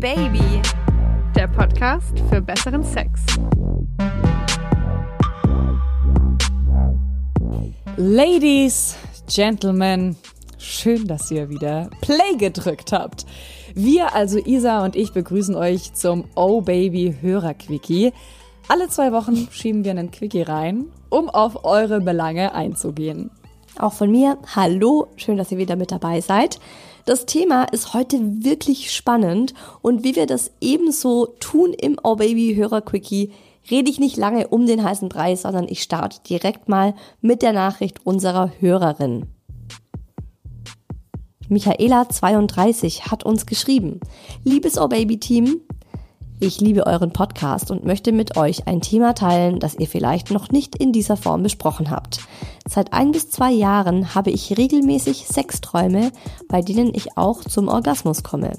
Baby, der Podcast für besseren Sex. Ladies, Gentlemen, schön, dass ihr wieder Play gedrückt habt. Wir, also Isa und ich, begrüßen euch zum Oh Baby Hörer Quickie. Alle zwei Wochen schieben wir einen Quickie rein, um auf eure Belange einzugehen. Auch von mir, hallo, schön, dass ihr wieder mit dabei seid. Das Thema ist heute wirklich spannend und wie wir das ebenso tun im Oh Baby Hörer Quickie, rede ich nicht lange um den heißen Preis, sondern ich starte direkt mal mit der Nachricht unserer Hörerin. Michaela32 hat uns geschrieben. Liebes Oh Baby Team, ich liebe euren Podcast und möchte mit euch ein Thema teilen, das ihr vielleicht noch nicht in dieser Form besprochen habt. Seit ein bis zwei Jahren habe ich regelmäßig Sexträume, bei denen ich auch zum Orgasmus komme.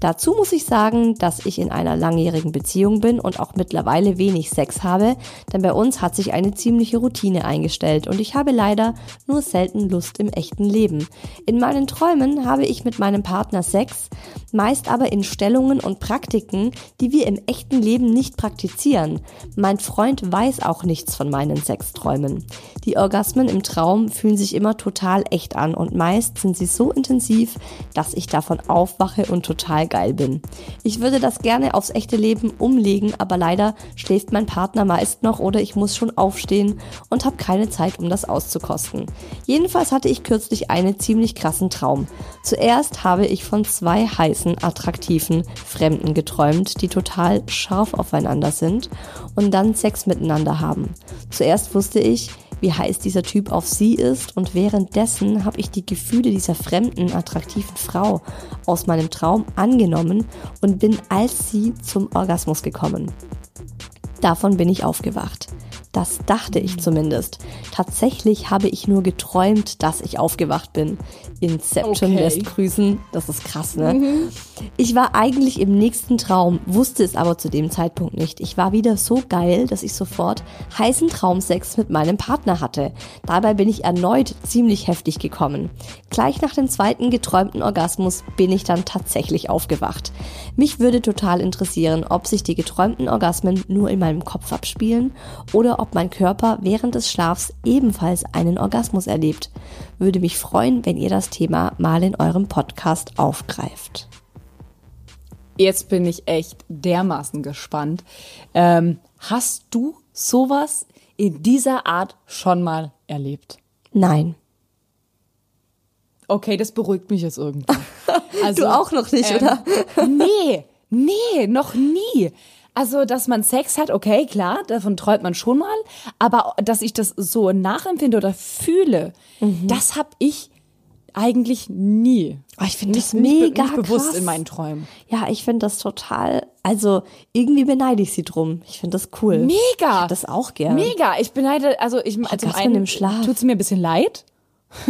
Dazu muss ich sagen, dass ich in einer langjährigen Beziehung bin und auch mittlerweile wenig Sex habe, denn bei uns hat sich eine ziemliche Routine eingestellt und ich habe leider nur selten Lust im echten Leben. In meinen Träumen habe ich mit meinem Partner Sex, meist aber in Stellungen und Praktiken, die wir im echten Leben nicht praktizieren. Mein Freund weiß auch nichts von meinen Sexträumen. Die Orgasmen im Traum fühlen sich immer total echt an und meist sind sie so intensiv, dass ich davon aufwache und total geil bin. Ich würde das gerne aufs echte Leben umlegen, aber leider schläft mein Partner meist noch oder ich muss schon aufstehen und habe keine Zeit, um das auszukosten. Jedenfalls hatte ich kürzlich einen ziemlich krassen Traum. Zuerst habe ich von zwei heißen, attraktiven Fremden geträumt, die total scharf aufeinander sind und dann Sex miteinander haben. Zuerst wusste ich, wie heiß dieser Typ auf sie ist und währenddessen habe ich die Gefühle dieser fremden, attraktiven Frau aus meinem Traum angenommen und bin als sie zum Orgasmus gekommen. Davon bin ich aufgewacht. Das dachte ich zumindest. Tatsächlich habe ich nur geträumt, dass ich aufgewacht bin. Inception Okay. lässt grüßen. Das ist krass, ne? Mhm. Ich war eigentlich im nächsten Traum, wusste es aber zu dem Zeitpunkt nicht. Ich war wieder so geil, dass ich sofort heißen Traumsex mit meinem Partner hatte. Dabei bin ich erneut ziemlich heftig gekommen. Gleich nach dem zweiten geträumten Orgasmus bin ich dann tatsächlich aufgewacht. Mich würde total interessieren, ob sich die geträumten Orgasmen nur in meinem Kopf abspielen oder ob mein Körper während des Schlafs ebenfalls einen Orgasmus erlebt. Würde mich freuen, wenn ihr das Thema mal in eurem Podcast aufgreift. Jetzt bin ich echt dermaßen gespannt. Ähm, hast du sowas in dieser Art schon mal erlebt? Nein. Okay, das beruhigt mich jetzt irgendwie. Also, Du auch noch nicht, oder? Nee, nee, noch nie. Also, dass man Sex hat, okay, klar, davon träumt man schon mal, aber dass ich das so nachempfinde oder fühle, Mhm. das habe ich eigentlich nie. Oh, ich finde das Nicht- nicht mega nicht bewusst krass. in meinen Träumen. Ja, ich finde das total, also irgendwie beneide ich sie drum. Ich finde das cool. Ich Mega. hab das auch gern. Mega. Ich beneide, also ich zum Orgasmen einen im Schlaf. tut's mir ein bisschen leid,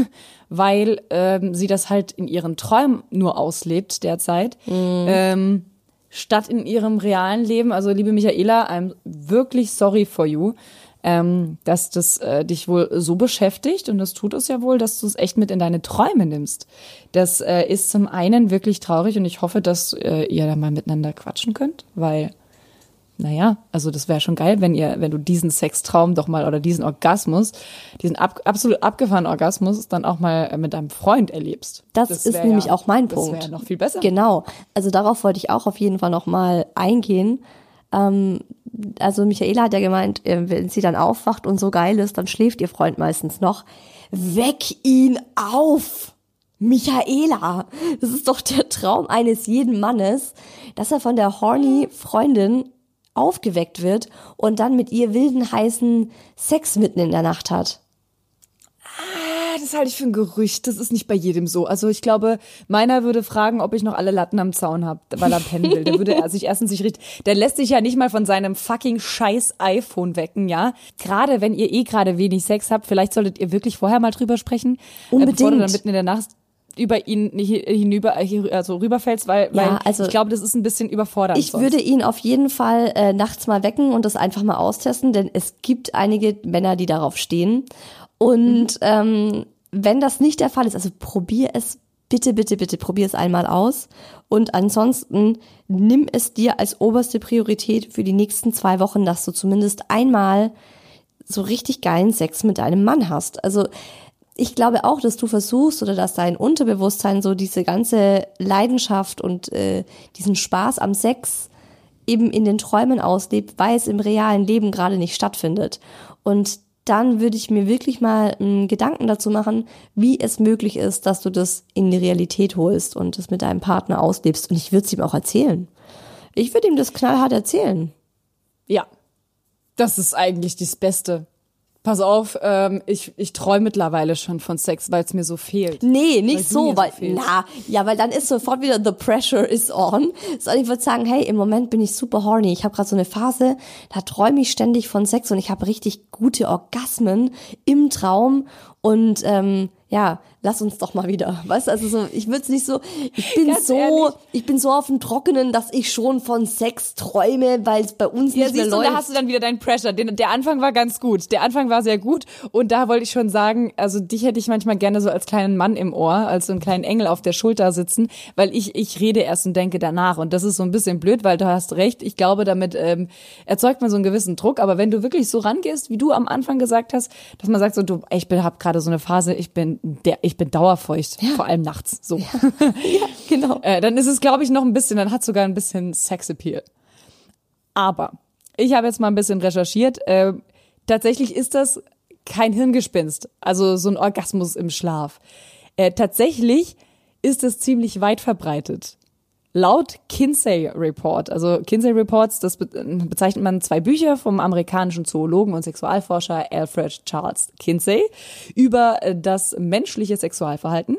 weil ähm, sie das halt in ihren Träumen nur auslebt derzeit. Mhm. Ähm, statt in ihrem realen Leben. Also liebe Michaela, I'm wirklich sorry for you, ähm, dass das äh, dich wohl so beschäftigt und das tut es ja wohl, dass du es echt mit in deine Träume nimmst. Das äh, ist zum einen wirklich traurig und ich hoffe, dass äh, ihr da mal miteinander quatschen könnt, weil naja, also das wäre schon geil, wenn ihr, wenn du diesen Sextraum doch mal oder diesen Orgasmus, diesen ab, absolut abgefahrenen Orgasmus dann auch mal äh, mit deinem Freund erlebst. Das, ist wär nämlich ja, auch mein das Punkt. Das wäre noch viel besser. Genau. Also darauf wollte ich auch auf jeden Fall nochmal eingehen. Ähm, also Michaela hat ja gemeint, äh, wenn sie dann aufwacht und so geil ist, dann schläft ihr Freund meistens noch. Weck ihn auf! Michaela! Das ist doch der Traum eines jeden Mannes, dass er von der horny Freundin aufgeweckt wird und dann mit ihr wilden, heißen Sex mitten in der Nacht hat. Das halte ich für ein Gerücht. Das ist nicht bei jedem so. Also ich glaube, meiner würde fragen, ob ich noch alle Latten am Zaun habe, weil er pennen will. Der würde er sich erstens sich richtig. Der lässt sich ja nicht mal von seinem fucking scheiß iPhone wecken, ja. Gerade wenn ihr eh gerade wenig Sex habt, vielleicht solltet ihr wirklich vorher mal drüber sprechen, äh, bevor du Unbedingt. dann mitten in der Nacht über ihn hi- hinüber, äh, also rüberfällst, weil, Ja, weil also ich glaube, das ist ein bisschen überfordernd. Ich sonst. würde ihn auf jeden Fall äh, nachts mal wecken und das einfach mal austesten, denn es gibt einige Männer, die darauf stehen. Und ähm, wenn das nicht der Fall ist, also probier es bitte, bitte, bitte probier es einmal aus. Und ansonsten nimm es dir als oberste Priorität für die nächsten zwei Wochen, dass du zumindest einmal so richtig geilen Sex mit deinem Mann hast. Also ich glaube auch, dass du versuchst oder dass dein Unterbewusstsein so diese ganze Leidenschaft und äh, diesen Spaß am Sex eben in den Träumen auslebt, weil es im realen Leben gerade nicht stattfindet. Und dann würde ich mir wirklich mal einen Gedanken dazu machen, wie es möglich ist, dass du das in die Realität holst und es mit deinem Partner auslebst. Und ich würde es ihm auch erzählen. Ich würde ihm das knallhart erzählen. Ja, das ist eigentlich das Beste. Pass auf, ähm, ich, ich träume mittlerweile schon von Sex, weil es mir so fehlt. Nee, nicht Weil so, so weil, fehlst. na, ja, weil dann ist sofort wieder the pressure is on. Sondern ich würde sagen, hey, im Moment bin ich super horny. Ich habe gerade so eine Phase, da träume ich ständig von Sex und ich habe richtig gute Orgasmen im Traum und ähm, ja, lass uns doch mal wieder. Weißt also so, ich würde es nicht so, ich bin Ganz so, ehrlich. ich bin so auf dem Trockenen, dass ich schon von Sex träume, weil es bei uns Ja, nicht mehr du, läuft. da hast du dann wieder deinen Pressure. Den, der Anfang war ganz gut. Der Anfang war sehr gut. Und da wollte ich schon sagen, also dich hätte ich manchmal gerne so als kleinen Mann im Ohr, als so einen kleinen Engel auf der Schulter sitzen, weil ich, ich rede erst und denke danach. Und das ist so ein bisschen blöd, weil du hast recht. Ich glaube, damit ähm, erzeugt man so einen gewissen Druck. Aber wenn du wirklich so rangehst, wie du am Anfang gesagt hast, dass man sagt so, du, ich bin, hab gerade so eine Phase, ich bin der, ich bin dauerfeucht, vor allem nachts. So. genau. Äh, dann ist es, glaube ich, noch ein bisschen, dann hat sogar ein bisschen Sexappeal. Aber ich habe jetzt mal ein bisschen recherchiert. Äh, tatsächlich ist das kein Hirngespinst, also so ein Orgasmus im Schlaf. Äh, tatsächlich ist es ziemlich weit verbreitet. Laut Kinsey Report, also Kinsey Reports, das be bezeichnet man zwei Bücher vom amerikanischen Zoologen und Sexualforscher Alfred Charles Kinsey über äh, das menschliche Sexualverhalten.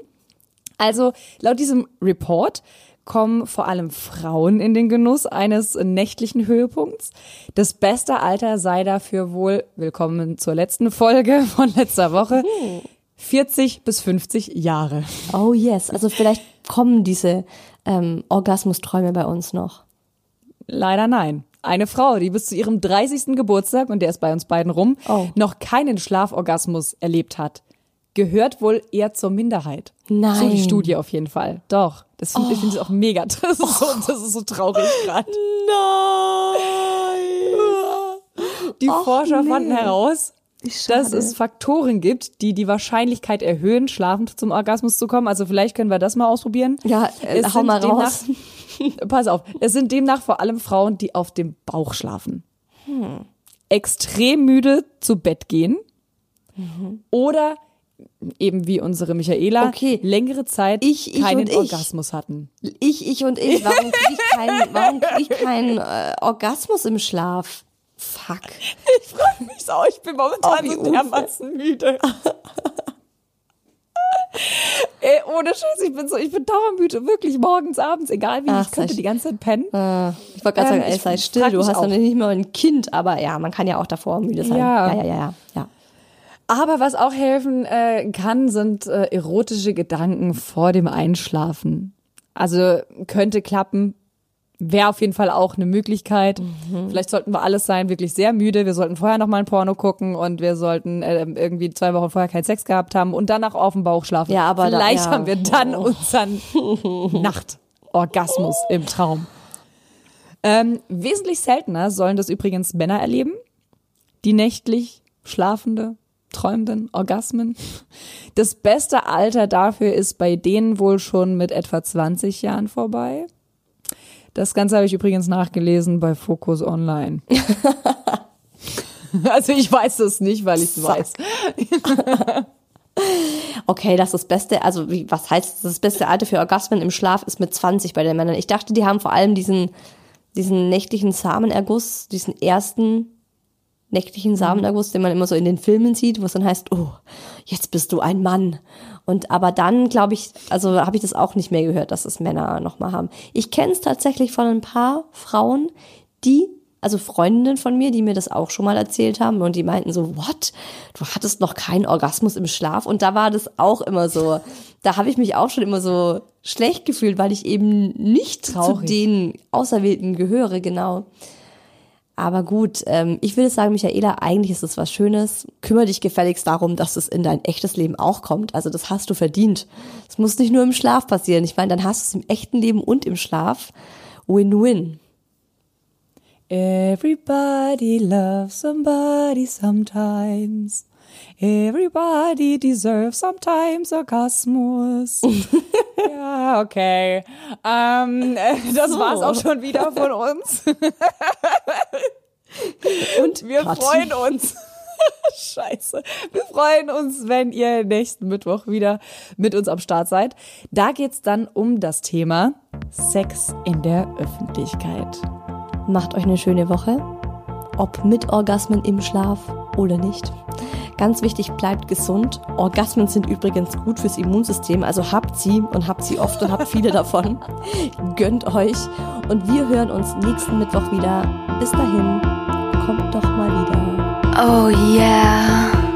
Also laut diesem Report kommen vor allem Frauen in den Genuss eines nächtlichen Höhepunkts. Das beste Alter sei dafür wohl, willkommen zur letzten Folge von letzter Woche, 40 bis 50 Jahre. Oh yes, also vielleicht kommen diese ähm, Orgasmusträume bei uns noch. Leider nein. Eine Frau, die bis zu ihrem 30. Geburtstag, und der ist bei uns beiden rum, Oh. noch keinen Schlaforgasmus erlebt hat, gehört wohl eher zur Minderheit. Nein. So die Studie auf jeden Fall. Doch. Das finde ich finde es auch mega. Das ist so, das ist so traurig gerade. Nein! Die Och, Forscher nee. fanden heraus. Dass es Faktoren gibt, die die Wahrscheinlichkeit erhöhen, schlafend zum Orgasmus zu kommen. Also vielleicht können wir das mal ausprobieren. Ja, äh, Es hau mal raus. Pass auf, es sind demnach vor allem Frauen, die auf dem Bauch schlafen. Hm. Extrem müde zu Bett gehen oder eben wie unsere Michaela Okay. längere Zeit Ich, ich keinen und ich. Orgasmus hatten. Ich, ich und ich, warum krieg ich keinen, warum krieg ich keinen äh, Orgasmus im Schlaf? Fuck. Ich frage mich auch, ich bin momentan Oh, so dermaßen müde. Ey, ohne Scheiß, ich bin so, ich bin dauermüde, wirklich morgens, abends, egal wie, Ach, ich könnte die ganze Zeit pennen. Äh, ich wollte gerade Ähm, sagen, ey, sei still, du hast auch. nicht mal ein Kind, aber ja, man kann ja auch davor müde sein. Ja. ja, ja, ja. ja. ja. Aber was auch helfen äh, kann, sind äh, erotische Gedanken vor dem Einschlafen. Also könnte klappen, wäre auf jeden Fall auch eine Möglichkeit. Mhm. Vielleicht sollten wir alles sein, wirklich sehr müde. Wir sollten vorher noch mal ein Porno gucken und wir sollten äh, irgendwie zwei Wochen vorher keinen Sex gehabt haben und danach auf dem Bauch schlafen. Ja, aber da- Vielleicht ja. haben wir dann unseren Nachtorgasmus im Traum. Ähm, wesentlich seltener sollen das übrigens Männer erleben, die nächtlich schlafende, träumenden Orgasmen. Das beste Alter dafür ist bei denen wohl schon mit etwa 20 Jahren vorbei. Das Ganze habe ich übrigens nachgelesen bei Focus Online. also ich weiß es nicht, weil ich es weiß. Okay, das ist das Beste, also wie, was heißt das beste Alter für Orgasmen im Schlaf ist mit 20 bei den Männern. Ich dachte, die haben vor allem diesen, diesen nächtlichen Samenerguss, diesen ersten nächtlichen Samenerguss, den man immer so in den Filmen sieht, wo es dann heißt, oh, jetzt bist du ein Mann. Und aber dann, glaube ich, also habe ich das auch nicht mehr gehört, dass es Männer nochmal haben. Ich kenne es tatsächlich von ein paar Frauen, die, also Freundinnen von mir, die mir das auch schon mal erzählt haben und die meinten so, what? Du hattest noch keinen Orgasmus im Schlaf? Und da war das auch immer so, da habe ich mich auch schon immer so schlecht gefühlt, weil ich eben nicht zu Traurig. den Auserwählten gehöre, genau. Aber gut, ähm, ich würde sagen, Michaela, eigentlich ist es was Schönes. Kümmere dich gefälligst darum, dass es in dein echtes Leben auch kommt. Also das hast du verdient. Es muss nicht nur im Schlaf passieren. Ich meine, dann hast du es im echten Leben und im Schlaf. Win-win. Everybody loves somebody sometimes. Everybody deserves sometimes Orgasmus. ja, okay. Ähm, das So. war's auch schon wieder von uns. Und Wir Party. freuen uns. Scheiße. Wir freuen uns, wenn ihr nächsten Mittwoch wieder mit uns am Start seid. Da geht's dann um das Thema Sex in der Öffentlichkeit. Macht euch eine schöne Woche. Ob mit Orgasmen im Schlaf oder nicht. Ganz wichtig, bleibt gesund. Orgasmen sind übrigens gut fürs Immunsystem, also habt sie und habt sie oft und habt viele davon. Gönnt euch und wir hören uns nächsten Mittwoch wieder. Bis dahin, kommt doch mal wieder. Oh yeah.